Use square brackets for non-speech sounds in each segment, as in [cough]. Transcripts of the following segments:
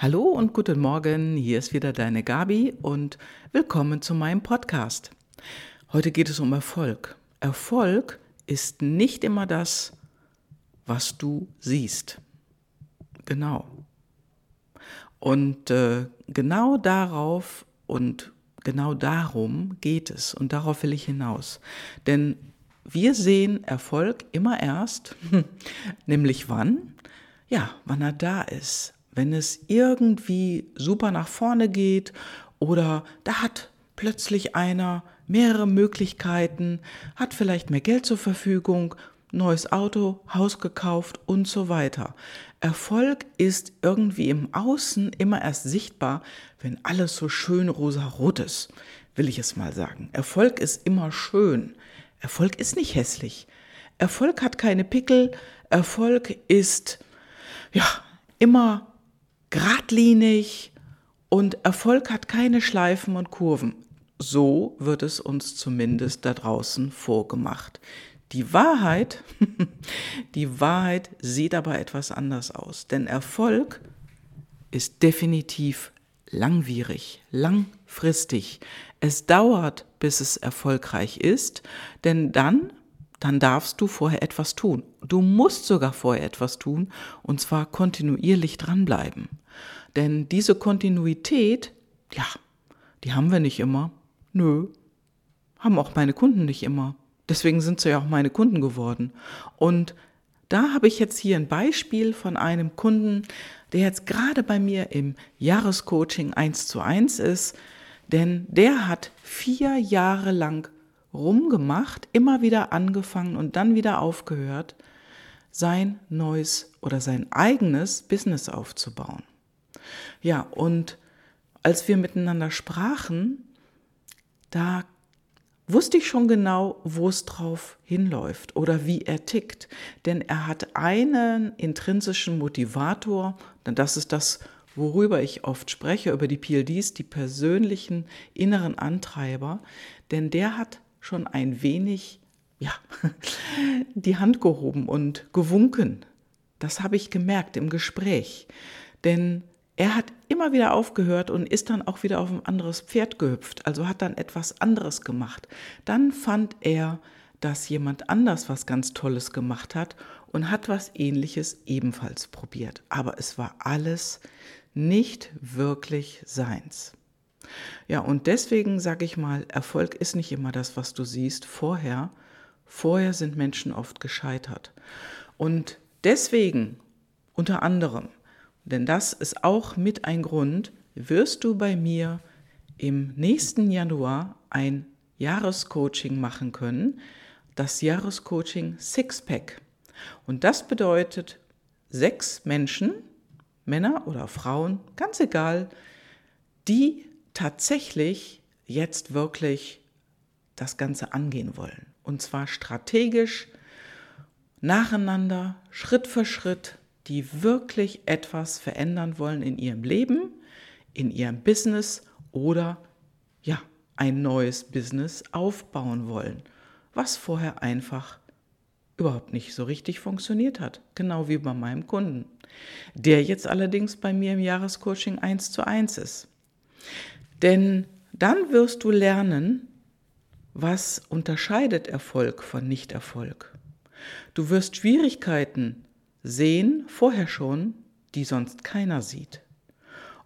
Hallo und guten Morgen, hier ist wieder deine Gabi und willkommen zu meinem Podcast. Heute geht es um Erfolg. Erfolg ist nicht immer das, was du siehst. Genau. Und äh, genau darauf und genau darum geht es und darauf will ich hinaus. Denn wir sehen Erfolg immer erst, [laughs] nämlich wann? Ja, wann er da ist, wenn es irgendwie super nach vorne geht oder da hat plötzlich einer mehrere Möglichkeiten, hat vielleicht mehr Geld zur Verfügung, neues Auto, Haus gekauft und so weiter. Erfolg ist irgendwie im Außen immer erst sichtbar, wenn alles so schön rosa-rot ist, will ich es mal sagen. Erfolg ist immer schön. Erfolg ist nicht hässlich. Erfolg hat keine Pickel. Erfolg ist, ja, immer geradlinig und Erfolg hat keine Schleifen und Kurven. So wird es uns zumindest da draußen vorgemacht. Die Wahrheit, [laughs] die Wahrheit sieht aber etwas anders aus, denn Erfolg ist definitiv langwierig, langfristig. Es dauert, bis es erfolgreich ist, denn dann dann darfst du vorher etwas tun. Du musst sogar vorher etwas tun und zwar kontinuierlich dranbleiben. Denn diese Kontinuität, ja, die haben wir nicht immer. Nö, haben auch meine Kunden nicht immer. Deswegen sind sie ja auch meine Kunden geworden. Und da habe ich jetzt hier ein Beispiel von einem Kunden, der jetzt gerade bei mir im Jahrescoaching 1 zu 1 ist, denn der hat vier Jahre lang rumgemacht, immer wieder angefangen und dann wieder aufgehört, sein neues oder sein eigenes Business aufzubauen. Ja, und als wir miteinander sprachen, da wusste ich schon genau, wo es drauf hinläuft oder wie er tickt. Denn er hat einen intrinsischen Motivator, denn das ist das, worüber ich oft spreche, über die PLDs, die persönlichen inneren Antreiber, denn der hat schon ein wenig, ja, [laughs] die Hand gehoben und gewunken. Das habe ich gemerkt im Gespräch. Denn er hat immer wieder aufgehört und ist dann auch wieder auf ein anderes Pferd gehüpft, also hat dann etwas anderes gemacht. Dann fand er, dass jemand anders was ganz Tolles gemacht hat und hat was ähnliches ebenfalls probiert. Aber es war alles nicht wirklich seins. Ja, und deswegen sage ich mal, Erfolg ist nicht immer das, was du siehst vorher. Vorher sind Menschen oft gescheitert. Und deswegen, unter anderem, denn das ist auch mit ein Grund, wirst du bei mir im nächsten Januar ein Jahrescoaching machen können, das Jahrescoaching Sixpack. Und das bedeutet sechs Menschen, Männer oder Frauen, ganz egal, die tatsächlich jetzt wirklich das Ganze angehen wollen. Und zwar strategisch, nacheinander, Schritt für Schritt, die wirklich etwas verändern wollen in ihrem Leben, in ihrem Business oder ja, ein neues Business aufbauen wollen, was vorher einfach überhaupt nicht so richtig funktioniert hat. Genau wie bei meinem Kunden, der jetzt allerdings bei mir im Jahrescoaching 1 zu 1 ist. Denn dann wirst du lernen, was unterscheidet Erfolg von Nichterfolg. Du wirst Schwierigkeiten sehen, vorher schon, die sonst keiner sieht.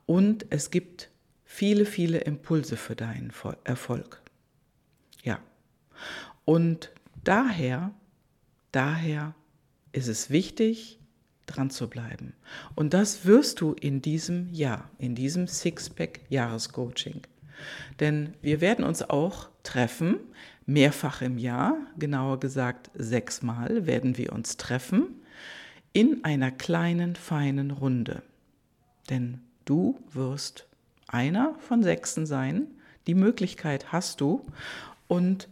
Und es gibt viele, viele Impulse für deinen Erfolg. Ja. Und daher, daher ist es wichtig, dran zu bleiben. Und das wirst du in diesem Jahr, in diesem Sixpack-Jahrescoaching. Denn wir werden uns auch treffen, mehrfach im Jahr, genauer gesagt sechsmal werden wir uns treffen, in einer kleinen, feinen Runde. Denn du wirst einer von Sechsen sein, die Möglichkeit hast du und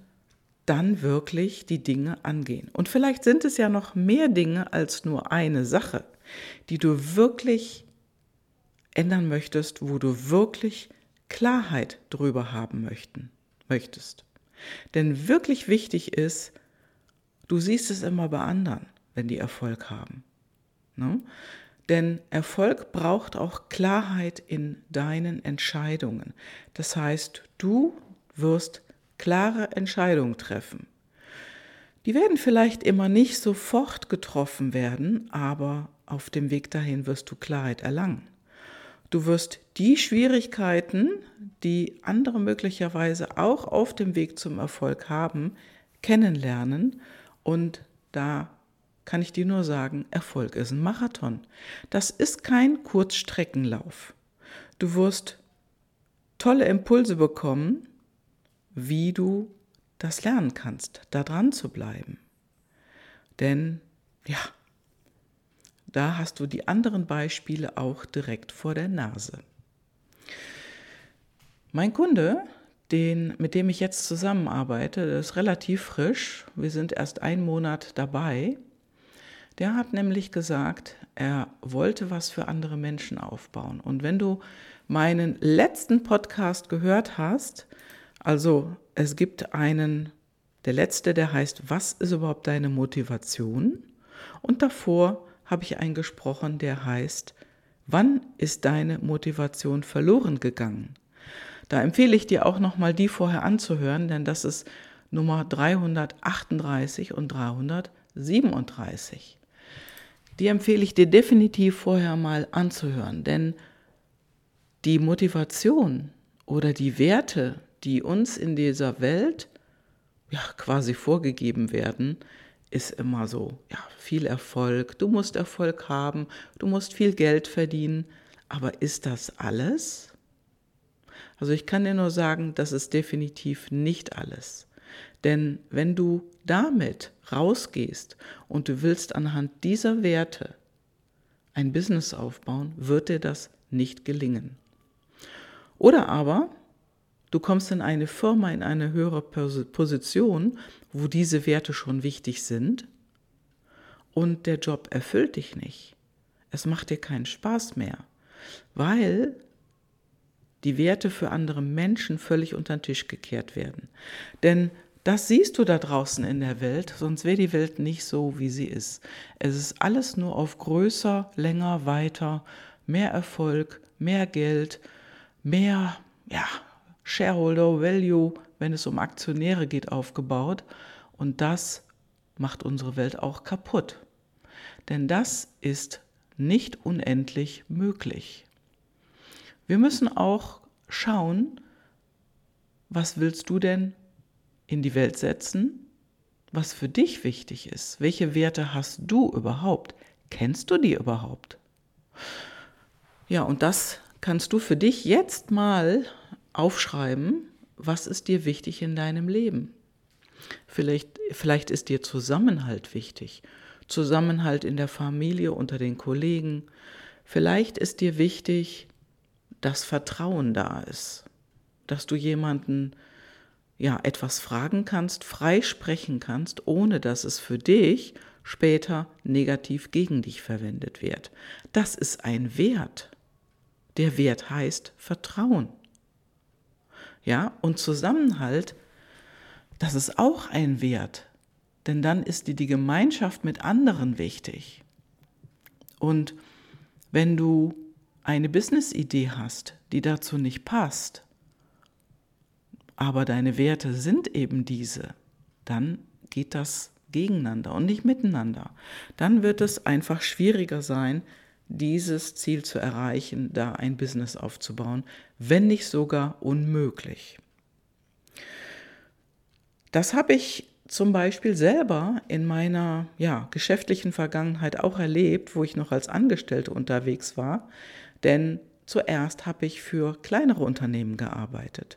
dann wirklich die Dinge angehen. Und vielleicht sind es ja noch mehr Dinge als nur eine Sache, die du wirklich ändern möchtest, wo du wirklich Klarheit drüber haben möchten, möchtest. Denn wirklich wichtig ist, du siehst es immer bei anderen, wenn die Erfolg haben. Ne? Denn Erfolg braucht auch Klarheit in deinen Entscheidungen. Das heißt, du wirst klare Entscheidungen treffen. Die werden vielleicht immer nicht sofort getroffen werden, aber auf dem Weg dahin wirst du Klarheit erlangen. Du wirst die Schwierigkeiten, die andere möglicherweise auch auf dem Weg zum Erfolg haben, kennenlernen und da kann ich dir nur sagen, Erfolg ist ein Marathon. Das ist kein Kurzstreckenlauf. Du wirst tolle Impulse bekommen, wie du das lernen kannst, da dran zu bleiben. Denn ja, da hast du die anderen Beispiele auch direkt vor der Nase. Mein Kunde, den, mit dem ich jetzt zusammenarbeite, ist relativ frisch. Wir sind erst einen Monat dabei. Der hat nämlich gesagt, er wollte was für andere Menschen aufbauen. Und wenn du meinen letzten Podcast gehört hast, also es gibt einen, der letzte, der heißt, was ist überhaupt deine Motivation? Und davor habe ich einen gesprochen, der heißt, wann ist deine Motivation verloren gegangen? Da empfehle ich dir auch nochmal die vorher anzuhören, denn das ist Nummer 338 und 337. Die empfehle ich dir definitiv vorher mal anzuhören, denn die Motivation oder die Werte, die uns in dieser Welt ja quasi vorgegeben werden, ist immer so, ja, viel Erfolg, du musst Erfolg haben, du musst viel Geld verdienen, aber ist das alles? Also ich kann dir nur sagen, das ist definitiv nicht alles. Denn wenn du damit rausgehst und du willst anhand dieser Werte ein Business aufbauen, wird dir das nicht gelingen. Oder aber du kommst in eine Firma, in eine höhere Position, wo diese Werte schon wichtig sind und der Job erfüllt dich nicht. Es macht dir keinen Spaß mehr, weil die Werte für andere Menschen völlig unter den Tisch gekehrt werden. Denn das siehst du da draußen in der Welt, sonst wäre die Welt nicht so, wie sie ist. Es ist alles nur auf größer, länger, weiter, mehr Erfolg, mehr Geld, mehr ja, Shareholder Value, wenn es um Aktionäre geht, aufgebaut. Und das macht unsere Welt auch kaputt. Denn das ist nicht unendlich möglich. Wir müssen auch schauen, was willst du denn in die Welt setzen, was für dich wichtig ist. Welche Werte hast du überhaupt? Kennst du die überhaupt? Ja, und das kannst du für dich jetzt mal aufschreiben, was ist dir wichtig in deinem Leben. Vielleicht, vielleicht ist dir Zusammenhalt wichtig, Zusammenhalt in der Familie, unter den Kollegen. Vielleicht ist dir wichtig, dass Vertrauen da ist, dass du jemanden ja etwas fragen kannst, frei sprechen kannst, ohne dass es für dich später negativ gegen dich verwendet wird. Das ist ein Wert. Der Wert heißt Vertrauen. Ja, und Zusammenhalt, das ist auch ein Wert, denn dann ist dir die Gemeinschaft mit anderen wichtig. Und wenn du eine Business-Idee hast, die dazu nicht passt, aber deine Werte sind eben diese, dann geht das gegeneinander und nicht miteinander. Dann wird es einfach schwieriger sein, dieses Ziel zu erreichen, da ein Business aufzubauen, wenn nicht sogar unmöglich. Das habe ich zum Beispiel selber in meiner ja, geschäftlichen Vergangenheit auch erlebt, wo ich noch als Angestellte unterwegs war. Denn zuerst habe ich für kleinere Unternehmen gearbeitet.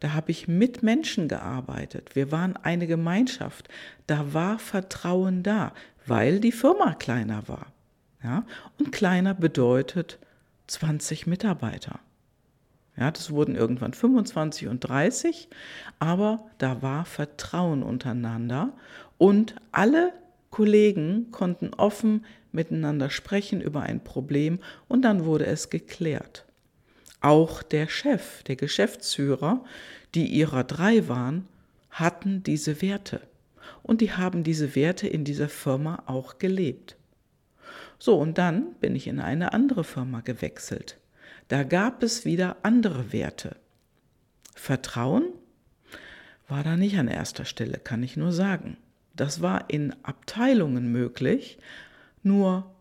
Da habe ich mit Menschen gearbeitet. Wir waren eine Gemeinschaft. Da war Vertrauen da, weil die Firma kleiner war. Ja? Und kleiner bedeutet 20 Mitarbeiter. Ja, das wurden irgendwann 25 und 30, aber da war Vertrauen untereinander und alle Kollegen konnten offen miteinander sprechen über ein Problem und dann wurde es geklärt. Auch der Chef, der Geschäftsführer, die ihrer drei waren, hatten diese Werte und die haben diese Werte in dieser Firma auch gelebt. So, und dann bin ich in eine andere Firma gewechselt. Da gab es wieder andere Werte. Vertrauen war da nicht an erster Stelle, kann ich nur sagen. Das war in Abteilungen möglich, nur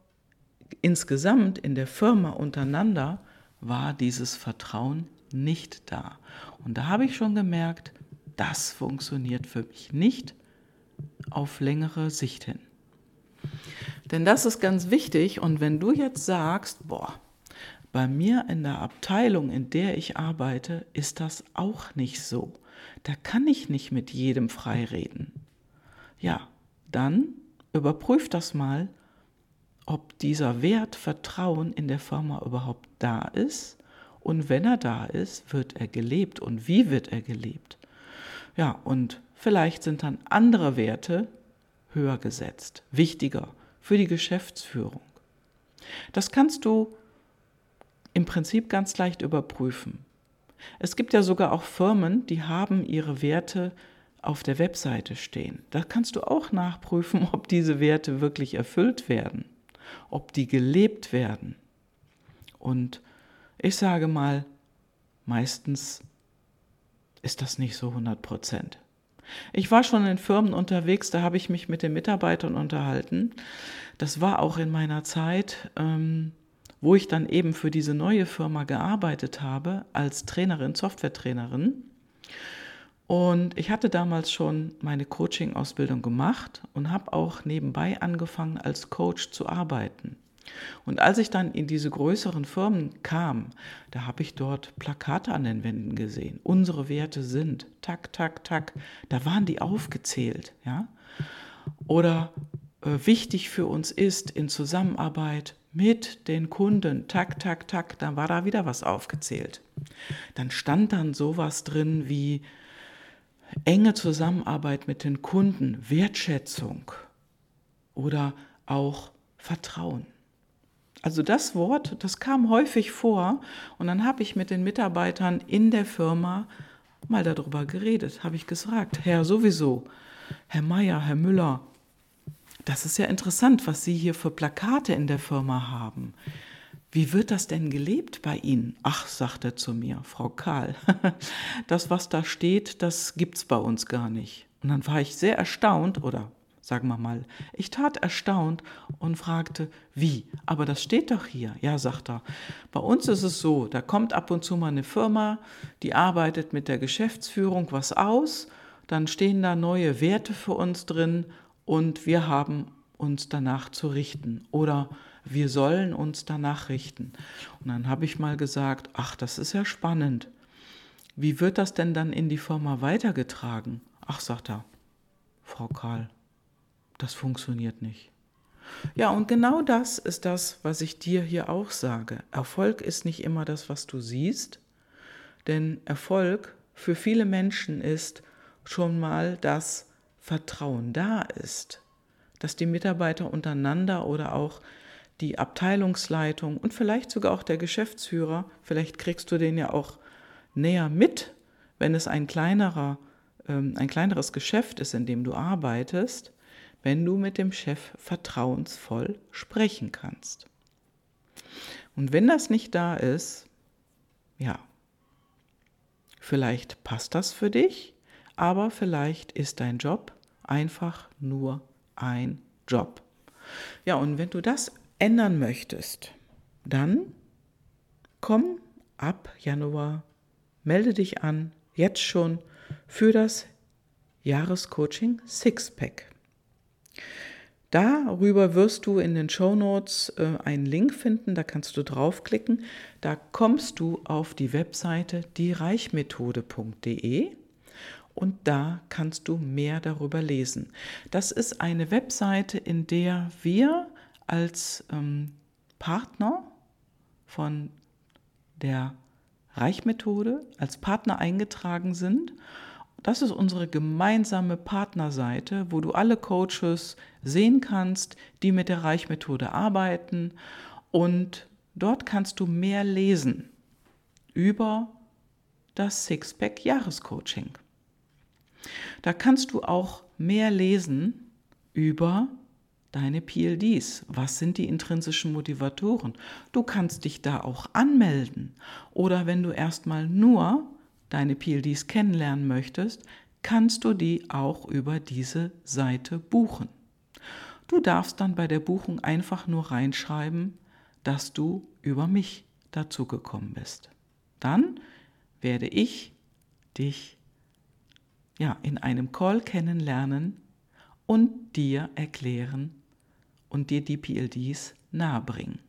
insgesamt in der Firma untereinander war dieses Vertrauen nicht da. Und da habe ich schon gemerkt, das funktioniert für mich nicht auf längere Sicht hin. Denn das ist ganz wichtig und wenn du jetzt sagst, boah, bei mir in der Abteilung, in der ich arbeite, ist das auch nicht so. Da kann ich nicht mit jedem frei reden. Ja, dann überprüf das mal, ob dieser Wert Vertrauen in der Firma überhaupt da ist. Und wenn er da ist, wird er gelebt und wie wird er gelebt? Ja, und vielleicht sind dann andere Werte höher gesetzt, wichtiger für die Geschäftsführung. Das kannst du im Prinzip ganz leicht überprüfen. Es gibt ja sogar auch Firmen, die haben ihre Werte auf der Webseite stehen. Da kannst du auch nachprüfen, [laughs] ob diese Werte wirklich erfüllt werden, ob die gelebt werden. Und ich sage mal, meistens ist das nicht so 100 Prozent. Ich war schon in Firmen unterwegs, da habe ich mich mit den Mitarbeitern unterhalten. Das war auch in meiner Zeit, ähm, wo ich dann eben für diese neue Firma gearbeitet habe als Trainerin, Softwaretrainerin. Und ich hatte damals schon meine Coaching-Ausbildung gemacht und habe auch nebenbei angefangen, als Coach zu arbeiten. Und als ich dann in diese größeren Firmen kam, da habe ich dort Plakate an den Wänden gesehen. Unsere Werte sind, tak, tak, tak. Da waren die aufgezählt, ja. Oder äh, wichtig für uns ist in Zusammenarbeit mit den Kunden, tak, tak, tak, dann war da wieder was aufgezählt. Dann stand dann sowas drin wie enge Zusammenarbeit mit den Kunden, Wertschätzung oder auch Vertrauen. Also das Wort, das kam häufig vor und dann habe ich mit den Mitarbeitern in der Firma mal darüber geredet, habe ich gesagt, Herr sowieso, Herr Meier, Herr Müller, das ist ja interessant, was Sie hier für Plakate in der Firma haben. Wie wird das denn gelebt bei Ihnen? Ach, sagt er zu mir, Frau Karl, [laughs] das, was da steht, das gibt's bei uns gar nicht. Und dann war ich sehr erstaunt, oder sagen wir mal, ich tat erstaunt und fragte, wie? Aber das steht doch hier. Ja, sagt er. Bei uns ist es so, da kommt ab und zu mal eine Firma, die arbeitet mit der Geschäftsführung was aus, dann stehen da neue Werte für uns drin und wir haben uns danach zu richten. Oder wir sollen uns danach richten. Und dann habe ich mal gesagt, ach, das ist ja spannend. Wie wird das denn dann in die Firma weitergetragen? Ach, sagt er, Frau Karl, das funktioniert nicht. Ja, und genau das ist das, was ich dir hier auch sage. Erfolg ist nicht immer das, was du siehst, denn Erfolg für viele Menschen ist schon mal, dass Vertrauen da ist, dass die Mitarbeiter untereinander oder auch die Abteilungsleitung und vielleicht sogar auch der Geschäftsführer, vielleicht kriegst du den ja auch näher mit, wenn es ein kleinerer, ähm, ein kleineres Geschäft ist, in dem du arbeitest, wenn du mit dem Chef vertrauensvoll sprechen kannst. Und wenn das nicht da ist, ja, vielleicht passt das für dich, aber vielleicht ist dein Job einfach nur ein Job. Ja, und wenn du das ändern möchtest, dann komm ab Januar, melde dich an, jetzt schon für das Jahrescoaching Sixpack. Darüber wirst du in den Show Notes äh, einen Link finden, da kannst du draufklicken. Da kommst du auf die Webseite diereichmethode.de und da kannst du mehr darüber lesen. Das ist eine Webseite, in der wir als ähm, Partner von der Reichmethode als Partner eingetragen sind. Das ist unsere gemeinsame Partnerseite, wo du alle Coaches sehen kannst, die mit der Reichmethode arbeiten. Und dort kannst du mehr lesen über das Sixpack deine PLDs? Was sind die intrinsischen Motivatoren? Du kannst dich da auch anmelden. Oder wenn du erstmal nur deine PLDs kennenlernen möchtest, kannst du die auch über diese Seite buchen. Du darfst dann bei der Buchung einfach nur reinschreiben, dass du über mich dazu gekommen bist. Dann werde ich dich ja in einem Call kennenlernen und dir erklären und dir die PLDs nahebringen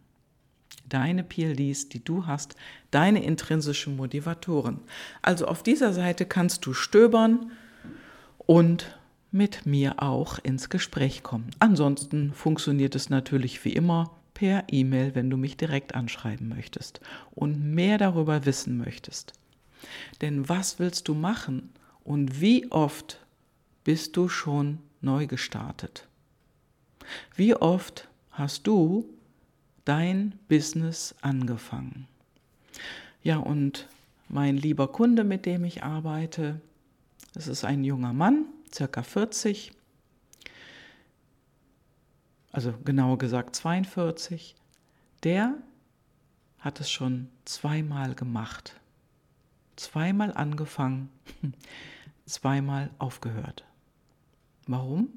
deine PLDs, die du hast, deine intrinsischen Motivatoren. Also auf dieser Seite kannst du stöbern und mit mir auch ins Gespräch kommen. Ansonsten funktioniert es natürlich wie immer per E-Mail, wenn du mich direkt anschreiben möchtest und mehr darüber wissen möchtest. Denn was willst du machen und wie oft bist du schon neu gestartet? Wie oft hast du dein Business angefangen. Ja, und mein lieber Kunde, mit dem ich arbeite, das ist ein junger Mann, circa 40, also genauer gesagt 42, der hat es schon zweimal gemacht. Zweimal angefangen, [laughs] zweimal aufgehört. Warum?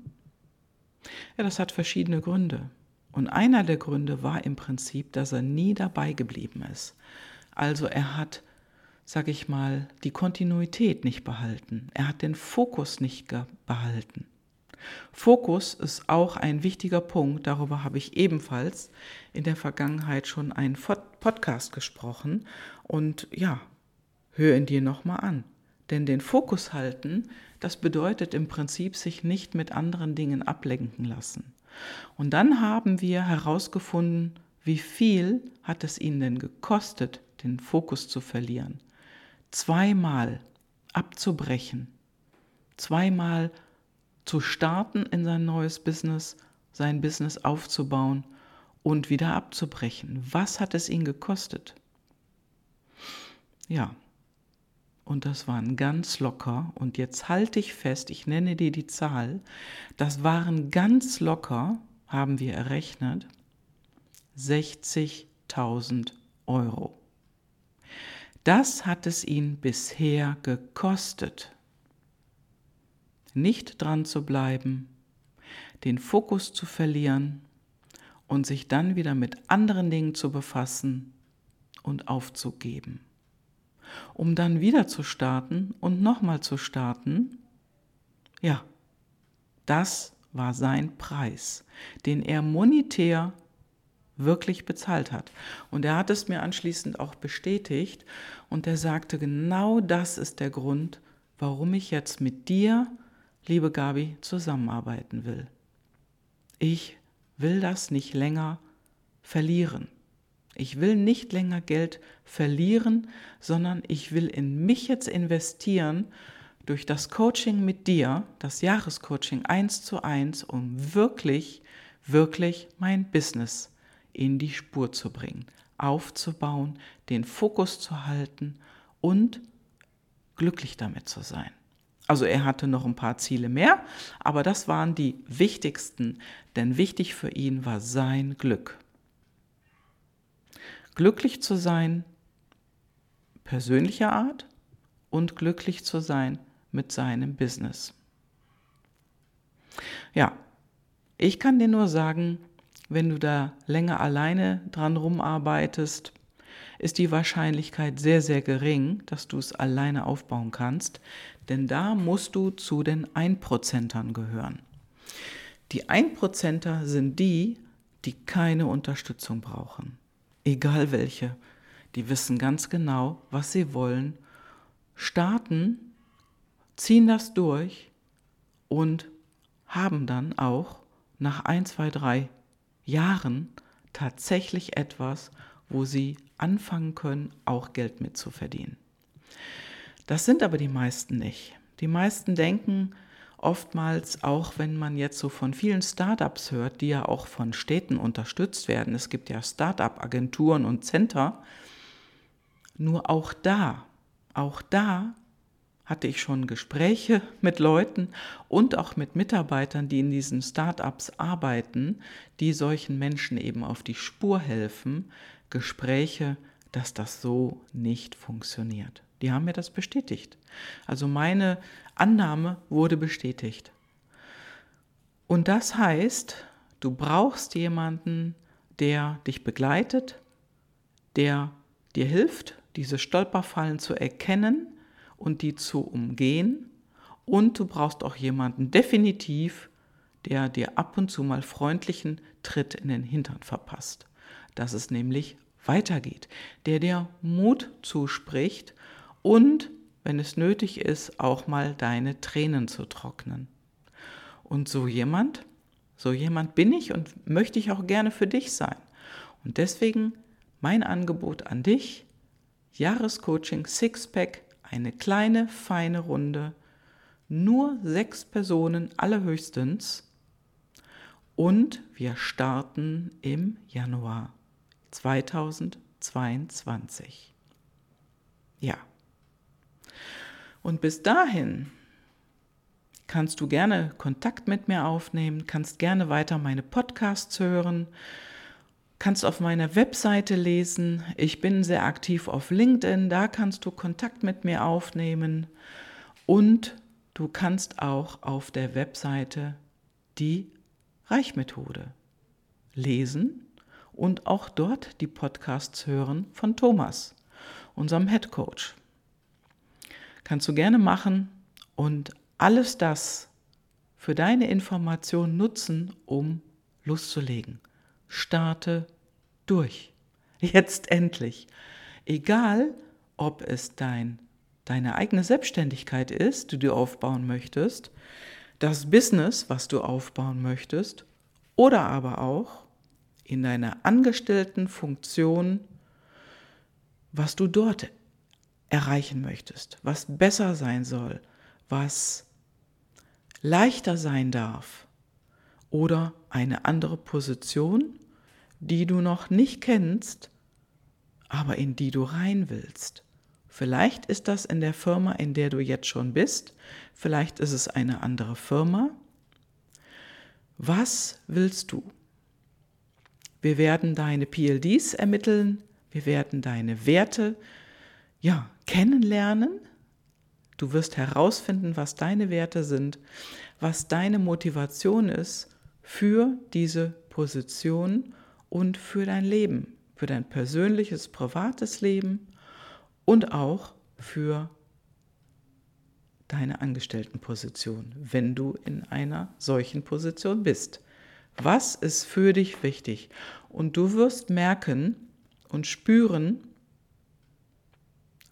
Ja, das hat verschiedene Gründe. Und einer der Gründe war im Prinzip, dass er nie dabei geblieben ist. Also er hat, sag ich mal, die Kontinuität nicht behalten. Er hat den Fokus nicht behalten. Fokus ist auch ein wichtiger Punkt. Darüber habe ich ebenfalls in der Vergangenheit schon einen Podcast gesprochen. Und ja, hör ihn dir nochmal an. Denn den Fokus halten, das bedeutet im Prinzip sich nicht mit anderen Dingen ablenken lassen. Und dann haben wir herausgefunden, wie viel hat es ihnen denn gekostet, den Fokus zu verlieren. Zweimal abzubrechen, zweimal zu starten in sein neues Business, sein Business aufzubauen und wieder abzubrechen. Was hat es ihnen gekostet? Ja, und das waren ganz locker, und jetzt halte ich fest, ich nenne dir die Zahl, das waren ganz locker, haben wir errechnet, 60.000 Euro. Das hat es ihn bisher gekostet. Nicht dran zu bleiben, den Fokus zu verlieren und sich dann wieder mit anderen Dingen zu befassen und aufzugeben um dann wieder zu starten und nochmal zu starten, ja, das war sein Preis, den er monetär wirklich bezahlt hat. Und er hat es mir anschließend auch bestätigt und er sagte, genau das ist der Grund, warum ich jetzt mit dir, liebe Gabi, zusammenarbeiten will. Ich will das nicht länger verlieren. Ich will nicht länger Geld verlieren, sondern ich will in mich jetzt investieren durch das Coaching mit dir, das Jahrescoaching eins zu eins, um wirklich, wirklich mein Business in die Spur zu bringen, aufzubauen, den Fokus zu halten und glücklich damit zu sein. Also er hatte noch ein paar Ziele mehr, aber das waren die wichtigsten, denn wichtig für ihn war sein Glück glücklich zu sein, persönlicher Art und glücklich zu sein mit seinem Business. Ja, ich kann dir nur sagen, wenn du da länger alleine dran rumarbeitest, ist die Wahrscheinlichkeit sehr, sehr gering, dass du es alleine aufbauen kannst, denn da musst du zu den Einprozentern gehören. Die Einprozenter sind die, die keine Unterstützung brauchen egal welche, die wissen ganz genau, was sie wollen, starten, ziehen das durch und haben dann auch nach ein, zwei, drei Jahren tatsächlich etwas, wo sie anfangen können, auch Geld mitzuverdienen. Das sind aber die meisten nicht. Die meisten denken, oftmals auch, wenn man jetzt so von vielen Startups hört, die ja auch von Städten unterstützt werden. Es gibt ja Startup-Agenturen und Center. Nur auch da, auch da hatte ich schon Gespräche [laughs] mit Leuten und auch mit Mitarbeitern, die in diesen Startups arbeiten, die solchen Menschen eben auf die Spur helfen, Gespräche, dass das so nicht funktioniert. Die haben mir das bestätigt. Also meine Annahme wurde bestätigt. Und das heißt, du brauchst jemanden, der dich begleitet, der dir hilft, diese Stolperfallen zu erkennen und die zu umgehen. Und du brauchst auch jemanden definitiv, der dir ab und zu mal freundlichen Tritt in den Hintern verpasst. Dass es nämlich weitergeht, der dir Mut zuspricht und, wenn es nötig ist, auch mal deine Tränen zu trocknen. Und so jemand, so jemand bin ich und möchte ich auch gerne für dich sein. Und deswegen mein Angebot an dich, Jahrescoaching Sixpack, eine kleine, feine Runde, nur sechs Personen allerhöchstens und wir starten im Januar 2022. Ja. Und bis dahin kannst du gerne Kontakt mit mir aufnehmen, kannst gerne weiter meine Podcasts hören, kannst auf meiner Webseite lesen. Ich bin sehr aktiv auf LinkedIn, da kannst du Kontakt mit mir aufnehmen und du kannst auch auf der Webseite die Reichmethode lesen und auch dort die Podcasts hören von Thomas, unserem Head Coach. Kannst du gerne machen und alles das für deine Information nutzen, um loszulegen. Starte durch. Jetzt endlich. Egal, ob es dein, deine eigene Selbstständigkeit ist, die du aufbauen möchtest, das Business, was du aufbauen möchtest, oder aber auch in deiner angestellten Funktion, was du dort erreichen möchtest, was besser sein soll, was leichter sein darf oder eine andere Position, die du noch nicht kennst, aber in die du rein willst. Vielleicht ist das in der Firma, in der du jetzt schon bist, vielleicht ist es eine andere Firma. Was willst du? Wir werden deine PLDs ermitteln, wir werden deine Werte ja, kennenlernen. Du wirst herausfinden, was deine Werte sind, was deine Motivation ist für diese Position und für dein Leben, für dein persönliches, privates Leben und auch für deine Angestelltenposition, wenn du in einer solchen Position bist. Was ist für dich wichtig? Und du wirst merken und spüren,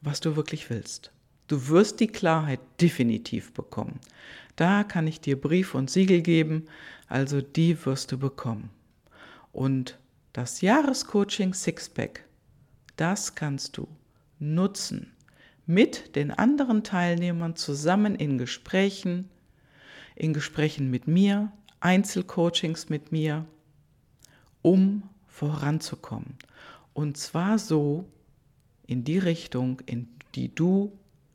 was du wirklich willst. Du wirst die Klarheit definitiv bekommen. Da kann ich dir Brief und Siegel geben, also die wirst du bekommen. Und das Jahrescoaching Sixpack, das kannst du nutzen mit den anderen Teilnehmern zusammen in Gesprächen, in Gesprächen mit mir, Einzelcoachings mit mir, um voranzukommen. Und zwar so in die Richtung, in die du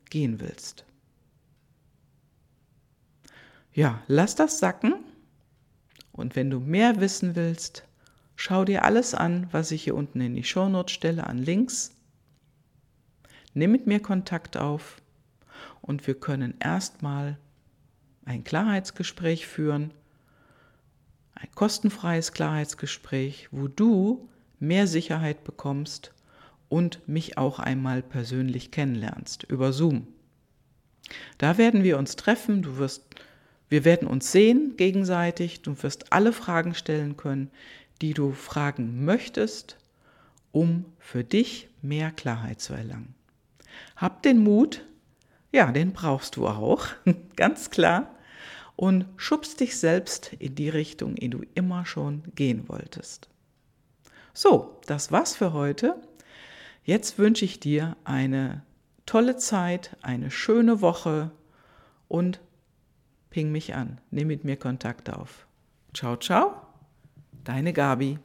gehen willst. Ja, lass das sacken. Und wenn du mehr wissen willst, schau dir alles an, was ich hier unten in die Shownotes stelle, an Links. Nimm mit mir Kontakt auf und wir können erstmal ein Klarheitsgespräch führen ein kostenfreies Klarheitsgespräch, wo du mehr Sicherheit bekommst und mich auch einmal persönlich kennenlernst über Zoom. Da werden wir uns treffen, du wirst, wir werden uns sehen gegenseitig, du wirst alle Fragen stellen können, die du fragen möchtest, um für dich mehr Klarheit zu erlangen. Hab den Mut, ja, den brauchst du auch, [laughs] ganz klar, und schubst dich selbst in die Richtung, in die du immer schon gehen wolltest. So, das war's für heute. Jetzt wünsche ich dir eine tolle Zeit, eine schöne Woche und ping mich an. Nimm mit mir Kontakt auf. Ciao, ciao, deine Gabi.